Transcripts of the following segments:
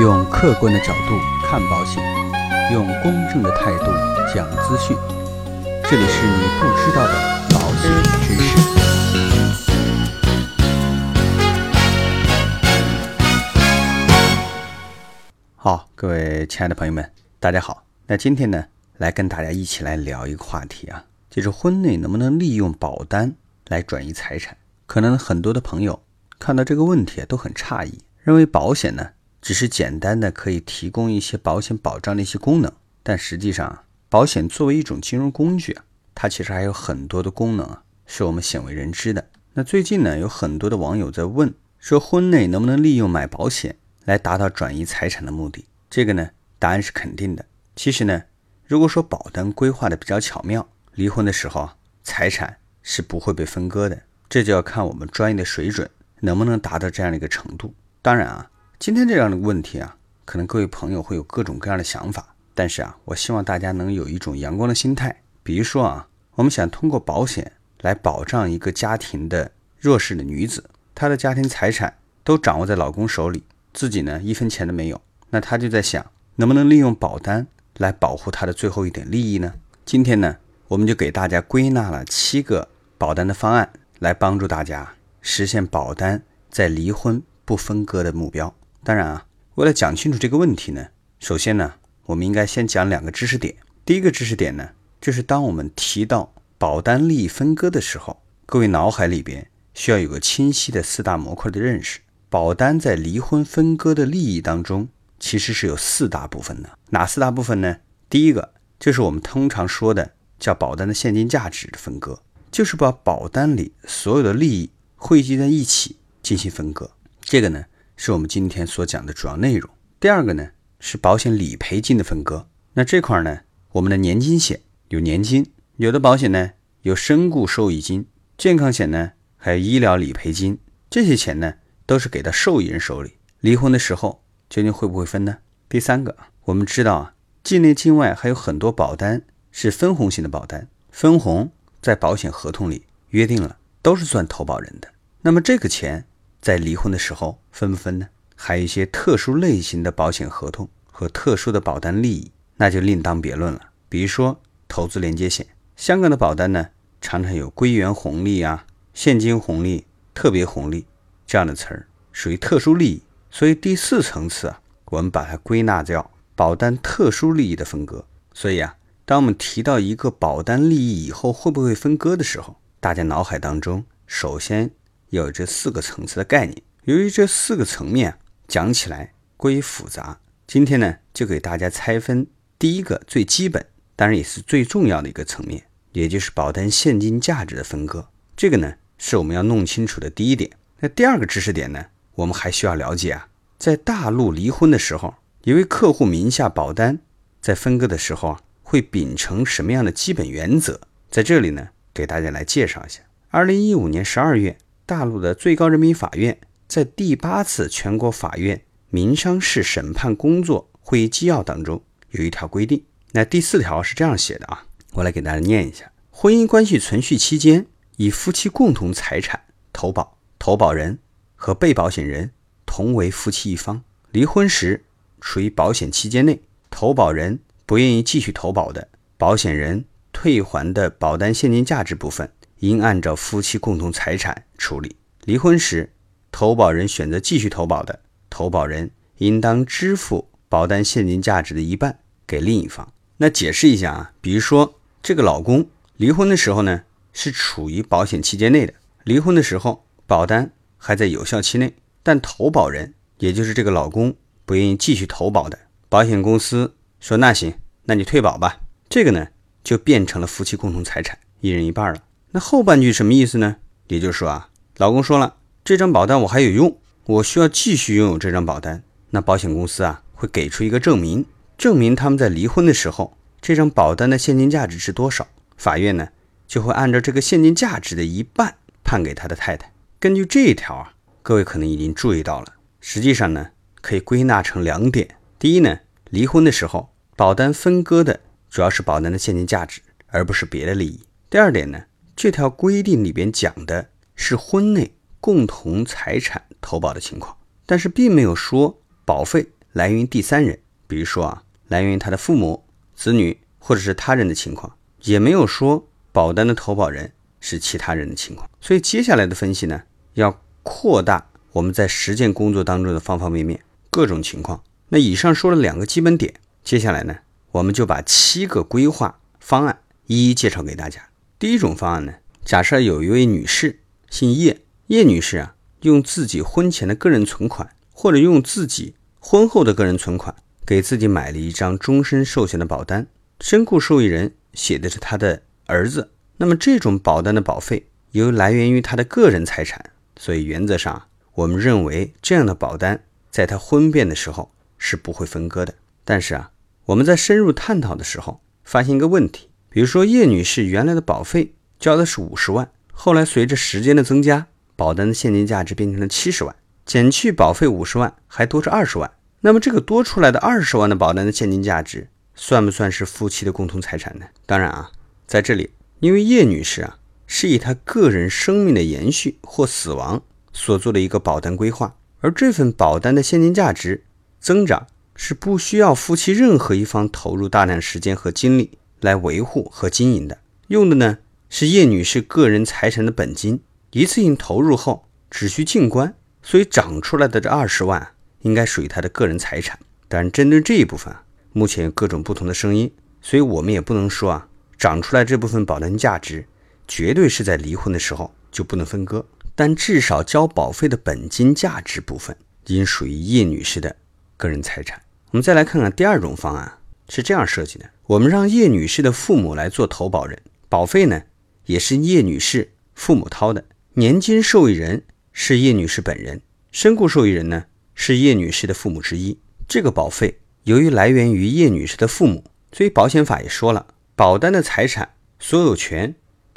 用客观的角度看保险，用公正的态度讲资讯。这里是你不知道的保险知识。好，各位亲爱的朋友们，大家好。那今天呢，来跟大家一起来聊一个话题啊，就是婚内能不能利用保单来转移财产？可能很多的朋友看到这个问题啊，都很诧异，认为保险呢只是简单的可以提供一些保险保障的一些功能，但实际上啊，保险作为一种金融工具啊，它其实还有很多的功能啊，是我们鲜为人知的。那最近呢，有很多的网友在问，说婚内能不能利用买保险来达到转移财产的目的？这个呢，答案是肯定的。其实呢，如果说保单规划的比较巧妙，离婚的时候啊，财产是不会被分割的。这就要看我们专业的水准能不能达到这样的一个程度。当然啊，今天这样的问题啊，可能各位朋友会有各种各样的想法，但是啊，我希望大家能有一种阳光的心态。比如说啊，我们想通过保险来保障一个家庭的弱势的女子，她的家庭财产都掌握在老公手里，自己呢一分钱都没有，那她就在想，能不能利用保单来保护她的最后一点利益呢？今天呢，我们就给大家归纳了七个保单的方案。来帮助大家实现保单在离婚不分割的目标。当然啊，为了讲清楚这个问题呢，首先呢，我们应该先讲两个知识点。第一个知识点呢，就是当我们提到保单利益分割的时候，各位脑海里边需要有个清晰的四大模块的认识。保单在离婚分割的利益当中，其实是有四大部分的。哪四大部分呢？第一个就是我们通常说的叫保单的现金价值的分割。就是把保单里所有的利益汇集在一起进行分割，这个呢是我们今天所讲的主要内容。第二个呢是保险理赔金的分割，那这块呢我们的年金险有年金，有的保险呢有身故受益金，健康险呢还有医疗理赔金，这些钱呢都是给到受益人手里。离婚的时候究竟会不会分呢？第三个，我们知道啊，境内境外还有很多保单是分红型的保单，分红。在保险合同里约定了，都是算投保人的。那么这个钱在离婚的时候分不分呢？还有一些特殊类型的保险合同和特殊的保单利益，那就另当别论了。比如说投资连接险，香港的保单呢，常常有归元红利啊、现金红利、特别红利这样的词儿，属于特殊利益。所以第四层次啊，我们把它归纳叫保单特殊利益的分割。所以啊。当我们提到一个保单利益以后会不会分割的时候，大家脑海当中首先有这四个层次的概念。由于这四个层面讲起来过于复杂，今天呢就给大家拆分第一个最基本，当然也是最重要的一个层面，也就是保单现金价值的分割。这个呢是我们要弄清楚的第一点。那第二个知识点呢，我们还需要了解啊，在大陆离婚的时候，一位客户名下保单在分割的时候啊。会秉承什么样的基本原则？在这里呢，给大家来介绍一下。二零一五年十二月，大陆的最高人民法院在第八次全国法院民商事审判工作会议纪要当中有一条规定，那第四条是这样写的啊，我来给大家念一下：婚姻关系存续期间，以夫妻共同财产投保，投保人和被保险人同为夫妻一方，离婚时处于保险期间内，投保人。不愿意继续投保的保险人退还的保单现金价值部分，应按照夫妻共同财产处理。离婚时，投保人选择继续投保的，投保人应当支付保单现金价值的一半给另一方。那解释一下啊，比如说这个老公离婚的时候呢，是处于保险期间内的，离婚的时候保单还在有效期内，但投保人也就是这个老公不愿意继续投保的，保险公司。说那行，那你退保吧。这个呢，就变成了夫妻共同财产，一人一半了。那后半句什么意思呢？也就是说啊，老公说了，这张保单我还有用，我需要继续拥有这张保单。那保险公司啊，会给出一个证明，证明他们在离婚的时候，这张保单的现金价值是多少。法院呢，就会按照这个现金价值的一半判给他的太太。根据这一条啊，各位可能已经注意到了，实际上呢，可以归纳成两点。第一呢。离婚的时候，保单分割的主要是保单的现金价值，而不是别的利益。第二点呢，这条规定里边讲的是婚内共同财产投保的情况，但是并没有说保费来源于第三人，比如说啊，来源于他的父母、子女或者是他人的情况，也没有说保单的投保人是其他人的情况。所以接下来的分析呢，要扩大我们在实践工作当中的方方面面、各种情况。那以上说了两个基本点，接下来呢，我们就把七个规划方案一一介绍给大家。第一种方案呢，假设有一位女士姓叶，叶女士啊，用自己婚前的个人存款，或者用自己婚后的个人存款，给自己买了一张终身寿险的保单，身故受益人写的是她的儿子。那么这种保单的保费由来源于她的个人财产，所以原则上我们认为这样的保单在她婚变的时候是不会分割的。但是啊，我们在深入探讨的时候发现一个问题。比如说，叶女士原来的保费交的是五十万，后来随着时间的增加，保单的现金价值变成了七十万，减去保费五十万，还多出二十万。那么这个多出来的二十万的保单的现金价值，算不算是夫妻的共同财产呢？当然啊，在这里，因为叶女士啊是以她个人生命的延续或死亡所做的一个保单规划，而这份保单的现金价值增长是不需要夫妻任何一方投入大量时间和精力。来维护和经营的，用的呢是叶女士个人财产的本金，一次性投入后只需进关，所以长出来的这二十万应该属于她的个人财产。但针对这一部分，目前有各种不同的声音，所以我们也不能说啊，长出来这部分保单价值绝对是在离婚的时候就不能分割，但至少交保费的本金价值部分应属于叶女士的个人财产。我们再来看看第二种方案是这样设计的。我们让叶女士的父母来做投保人，保费呢也是叶女士父母掏的，年金受益人是叶女士本人，身故受益人呢是叶女士的父母之一。这个保费由于来源于叶女士的父母，所以保险法也说了，保单的财产所有权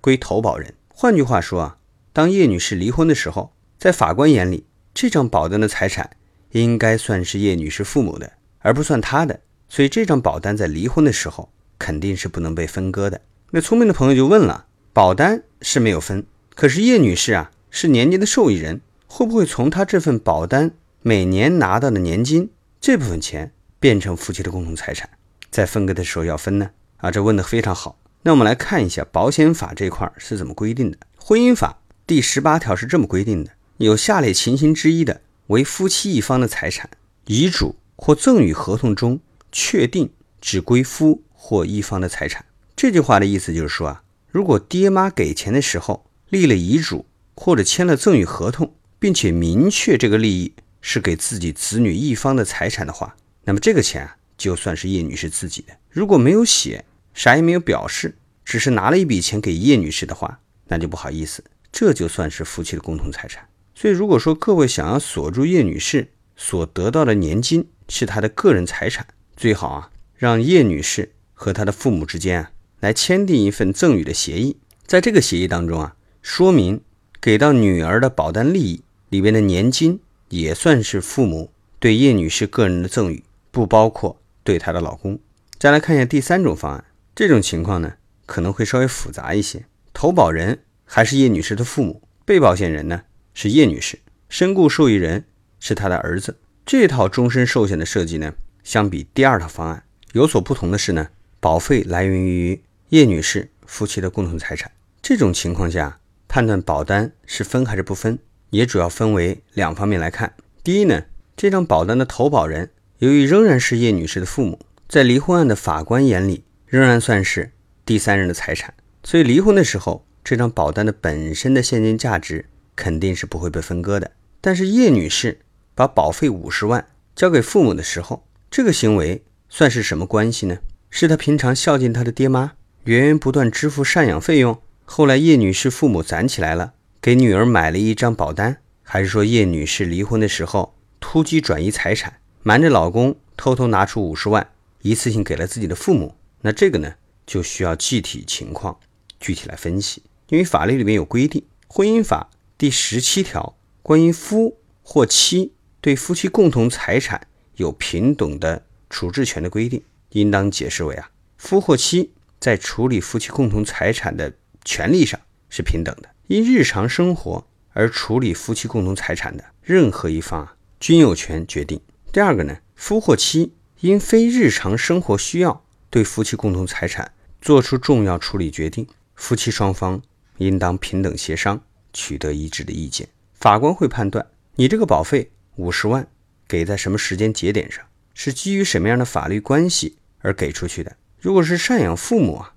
归投保人。换句话说啊，当叶女士离婚的时候，在法官眼里，这张保单的财产应该算是叶女士父母的，而不算她的。所以这张保单在离婚的时候肯定是不能被分割的。那聪明的朋友就问了：保单是没有分，可是叶女士啊是年金的受益人，会不会从她这份保单每年拿到的年金这部分钱变成夫妻的共同财产，在分割的时候要分呢？啊，这问的非常好。那我们来看一下保险法这块是怎么规定的。婚姻法第十八条是这么规定的：有下列情形之一的，为夫妻一方的财产，遗嘱或赠与合同中。确定只归夫或一方的财产，这句话的意思就是说啊，如果爹妈给钱的时候立了遗嘱或者签了赠与合同，并且明确这个利益是给自己子女一方的财产的话，那么这个钱啊就算是叶女士自己的。如果没有写，啥也没有表示，只是拿了一笔钱给叶女士的话，那就不好意思，这就算是夫妻的共同财产。所以如果说各位想要锁住叶女士所得到的年金是她的个人财产，最好啊，让叶女士和她的父母之间啊来签订一份赠与的协议，在这个协议当中啊，说明给到女儿的保单利益里边的年金也算是父母对叶女士个人的赠与，不包括对她的老公。再来看一下第三种方案，这种情况呢可能会稍微复杂一些，投保人还是叶女士的父母，被保险人呢是叶女士，身故受益人是她的儿子。这套终身寿险的设计呢？相比第二套方案有所不同的是呢，保费来源于叶女士夫妻的共同财产。这种情况下，判断保单是分还是不分，也主要分为两方面来看。第一呢，这张保单的投保人由于仍然是叶女士的父母，在离婚案的法官眼里仍然算是第三人的财产，所以离婚的时候，这张保单的本身的现金价值肯定是不会被分割的。但是叶女士把保费五十万交给父母的时候，这个行为算是什么关系呢？是他平常孝敬他的爹妈，源源不断支付赡养费用，后来叶女士父母攒起来了，给女儿买了一张保单，还是说叶女士离婚的时候突击转移财产，瞒着老公偷偷拿出五十万，一次性给了自己的父母？那这个呢，就需要具体情况具体来分析，因为法律里面有规定，《婚姻法》第十七条关于夫或妻对夫妻共同财产。有平等的处置权的规定，应当解释为啊，夫或妻在处理夫妻共同财产的权利上是平等的，因日常生活而处理夫妻共同财产的任何一方啊，均有权决定。第二个呢，夫或妻因非日常生活需要，对夫妻共同财产作出重要处理决定，夫妻双方应当平等协商，取得一致的意见。法官会判断你这个保费五十万给在什么时间节点上，是基于什么样的法律关系而给出去的。如果是赡养父母啊，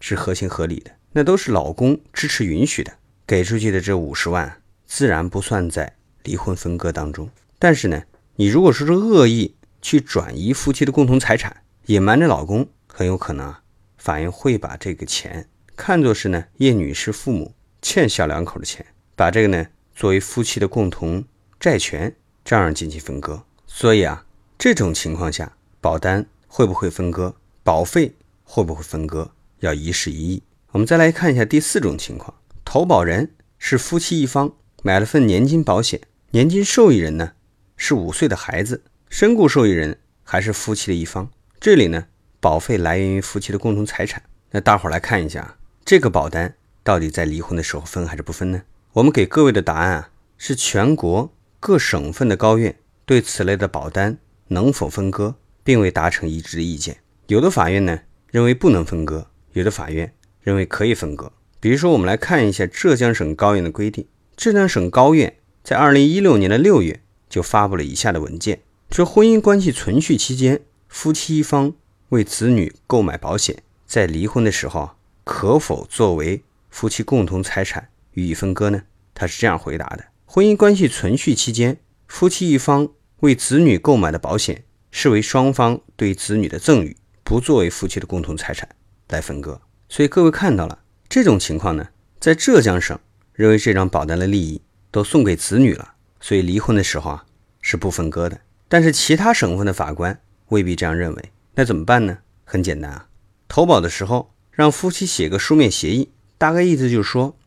是合情合理的，那都是老公支持允许的，给出去的这五十万自然不算在离婚分割当中。但是呢，你如果说是恶意去转移夫妻的共同财产，隐瞒着老公，很有可能啊，法院会把这个钱看作是呢叶女士父母欠小两口的钱，把这个呢作为夫妻的共同债权，这样进行分割。所以啊，这种情况下，保单会不会分割，保费会不会分割，要一事一议。我们再来看一下第四种情况，投保人是夫妻一方，买了份年金保险，年金受益人呢？是五岁的孩子，身故受益人还是夫妻的一方。这里呢，保费来源于夫妻的共同财产。那大伙儿来看一下，这个保单到底在离婚的时候分还是不分呢？我们给各位的答案啊，是全国各省份的高院对此类的保单能否分割，并未达成一致的意见。有的法院呢认为不能分割，有的法院认为可以分割。比如说，我们来看一下浙江省高院的规定。浙江省高院在二零一六年的六月。就发布了以下的文件：说婚姻关系存续期间，夫妻一方为子女购买保险，在离婚的时候可否作为夫妻共同财产予以分割呢？他是这样回答的：婚姻关系存续期间，夫妻一方为子女购买的保险视为双方对子女的赠与，不作为夫妻的共同财产来分割。所以各位看到了这种情况呢，在浙江省认为这张保单的利益都送给子女了。所以离婚的时候啊是不分割的，但是其他省份的法官未必这样认为。那怎么办呢？很简单啊，投保的时候让夫妻写个书面协议，大概意思就是说，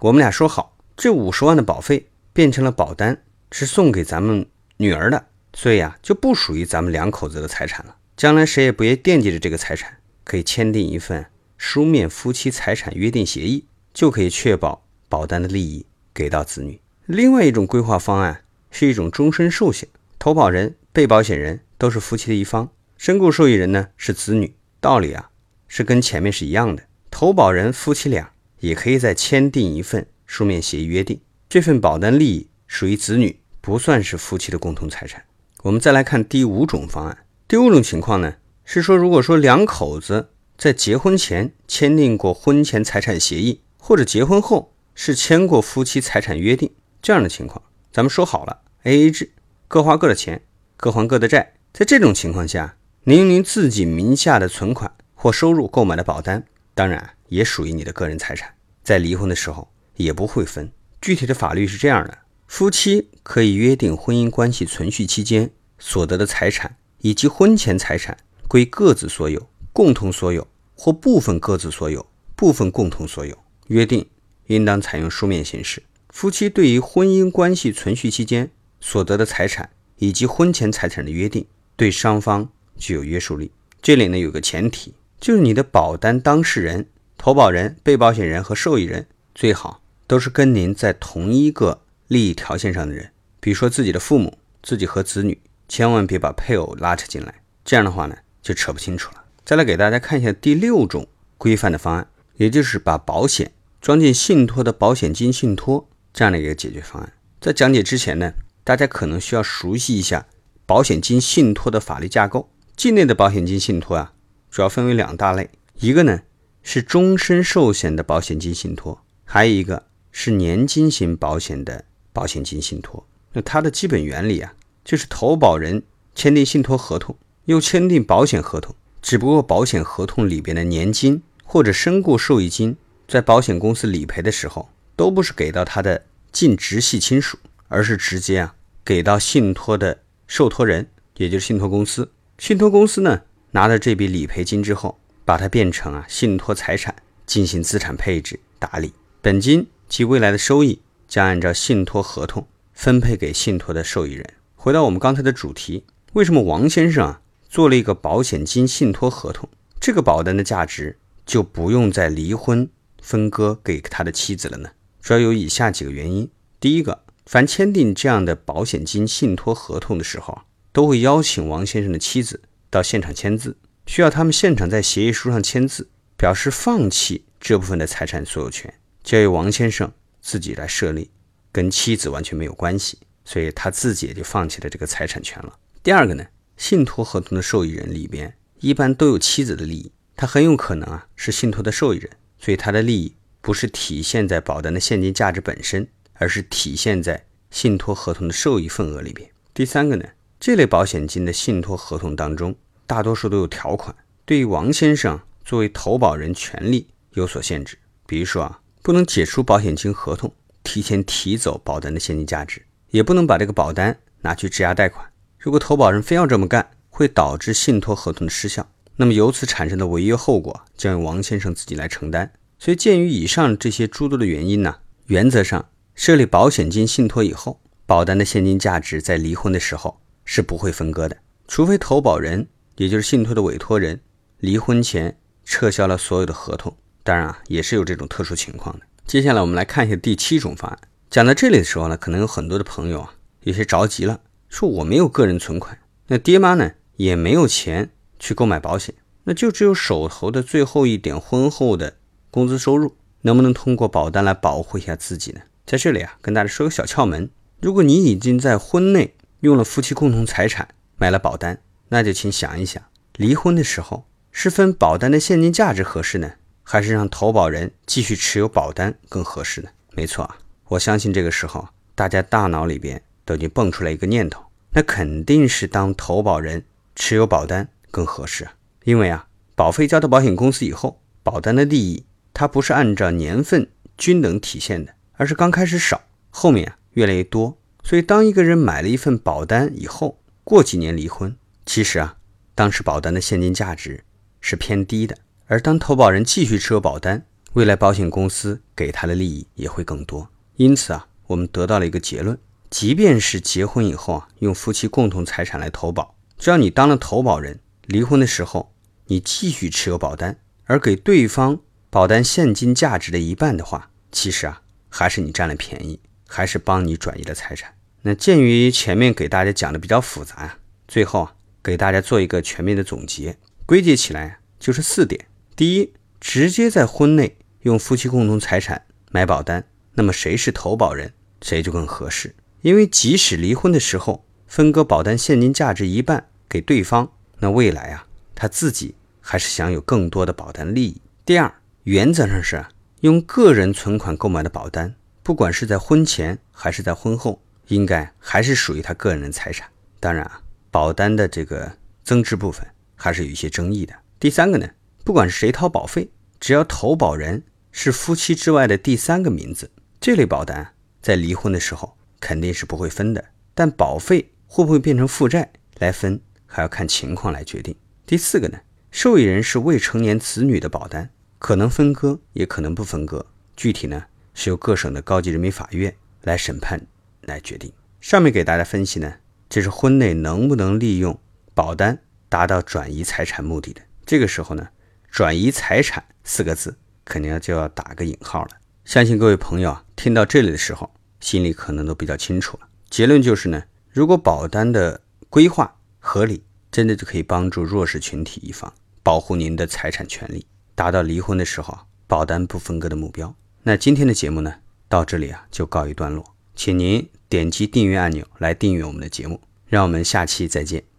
我们俩说好，这五十万的保费变成了保单，是送给咱们女儿的，所以啊就不属于咱们两口子的财产了。将来谁也不惦记着这个财产，可以签订一份书面夫妻财产约定协议，就可以确保保单的利益给到子女。另外一种规划方案是一种终身寿险，投保人、被保险人都是夫妻的一方，身故受益人呢是子女。道理啊是跟前面是一样的，投保人夫妻俩也可以再签订一份书面协议，约定这份保单利益属于子女，不算是夫妻的共同财产。我们再来看第五种方案，第五种情况呢是说，如果说两口子在结婚前签订过婚前财产协议，或者结婚后是签过夫妻财产约定。这样的情况，咱们说好了，A A 制，各花各的钱，各还各的债。在这种情况下，您用您自己名下的存款或收入购买的保单，当然也属于你的个人财产，在离婚的时候也不会分。具体的法律是这样的：夫妻可以约定婚姻关系存续期间所得的财产以及婚前财产归各自所有、共同所有或部分各自所有、部分共同所有。约定应当采用书面形式。夫妻对于婚姻关系存续期间所得的财产以及婚前财产的约定，对双方具有约束力。这里呢有个前提，就是你的保单当事人、投保人、被保险人和受益人最好都是跟您在同一个利益条线上的人。比如说自己的父母、自己和子女，千万别把配偶拉扯进来，这样的话呢就扯不清楚了。再来给大家看一下第六种规范的方案，也就是把保险装进信托的保险金信托。这样的一个解决方案，在讲解之前呢，大家可能需要熟悉一下保险金信托的法律架构。境内的保险金信托啊，主要分为两大类，一个呢是终身寿险的保险金信托，还有一个是年金型保险的保险金信托。那它的基本原理啊，就是投保人签订信托合同，又签订保险合同，只不过保险合同里边的年金或者身故受益金，在保险公司理赔的时候。都不是给到他的近直系亲属，而是直接啊给到信托的受托人，也就是信托公司。信托公司呢拿着这笔理赔金之后，把它变成啊信托财产进行资产配置打理，本金其未来的收益将按照信托合同分配给信托的受益人。回到我们刚才的主题，为什么王先生啊做了一个保险金信托合同，这个保单的价值就不用再离婚分割给他的妻子了呢？主要有以下几个原因：第一个，凡签订这样的保险金信托合同的时候，都都会邀请王先生的妻子到现场签字，需要他们现场在协议书上签字，表示放弃这部分的财产所有权，交由王先生自己来设立，跟妻子完全没有关系，所以他自己也就放弃了这个财产权了。第二个呢，信托合同的受益人里边一般都有妻子的利益，他很有可能啊是信托的受益人，所以他的利益不是体现在保单的现金价值本身，而是体现在信托合同的受益份额里边。第三个呢？这类保险金的信托合同当中，大多数都有条款，对于王先生作为投保人权利有所限制。比如说啊，不能解除保险金合同，提前提走保单的现金价值，也不能把这个保单拿去质押贷款。如果投保人非要这么干，会导致信托合同的失效，那么由此产生的违约后果将由王先生自己来承担。所以，鉴于以上这些诸多的原因呢，原则上设立保险金信托以后，保单的现金价值在离婚的时候。是不会分割的，除非投保人，也就是信托的委托人，离婚前撤销了所有的合同。当然啊，也是有这种特殊情况的。接下来我们来看一下第七种方案。讲到这里的时候呢，可能有很多的朋友啊，有些着急了，说我没有个人存款，那爹妈呢也没有钱去购买保险，那就只有手头的最后一点婚后的工资收入，能不能通过保单来保护一下自己呢？在这里啊，跟大家说个小窍门：如果你已经在婚内，用了夫妻共同财产买了保单，那就请想一想，离婚的时候是分保单的现金价值合适呢，还是让投保人继续持有保单更合适呢？没错啊，我相信这个时候大家大脑里边都已经蹦出来一个念头，那肯定是当投保人持有保单更合适啊，因为啊，保费交到保险公司以后，保单的利益它不是按照年份均等体现的，而是刚开始少，后面啊越来越多。所以，当一个人买了一份保单以后，过几年离婚，其实啊，当时保单的现金价值是偏低的。而当投保人继续持有保单，未来保险公司给他的利益也会更多。因此啊，我们得到了一个结论：即便是结婚以后啊，用夫妻共同财产来投保，只要你当了投保人，离婚的时候你继续持有保单，而给对方保单现金价值的一半的话，其实啊，还是你占了便宜，还是帮你转移了财产。那鉴于前面给大家讲的比较复杂呀，最后啊给大家做一个全面的总结，归结起来就是四点：第一，直接在婚内用夫妻共同财产买保单，那么谁是投保人，谁就更合适。因为即使离婚的时候分割保单现金价值一半给对方，那未来啊他自己还是享有更多的保单利益。第二，原则上是用个人存款购买的保单，不管是在婚前还是在婚后。应该还是属于他个人的财产。当然啊，保单的这个增值部分还是有一些争议的。第三个呢，不管是谁掏保费，只要投保人是夫妻之外的第三个名字，这类保单在离婚的时候肯定是不会分的。但保费会不会变成负债来分，还要看情况来决定。第四个呢，受益人是未成年子女的保单，可能分割，也可能不分割。具体呢，是由各省的高级人民法院来审判。来决定。上面给大家分析呢，这是婚内能不能利用保单达到转移财产目的的。这个时候呢，转移财产四个字肯定就要打个引号了。相信各位朋友啊，听到这里的时候，心里可能都比较清楚了。结论就是呢，如果保单的规划合理，真的就可以帮助弱势群体一方，保护您的财产权利，达到离婚的时候保单不分割的目标。那今天的节目呢，到这里啊就告一段落，请您。点击订阅按钮来订阅我们的节目，让我们下期再见。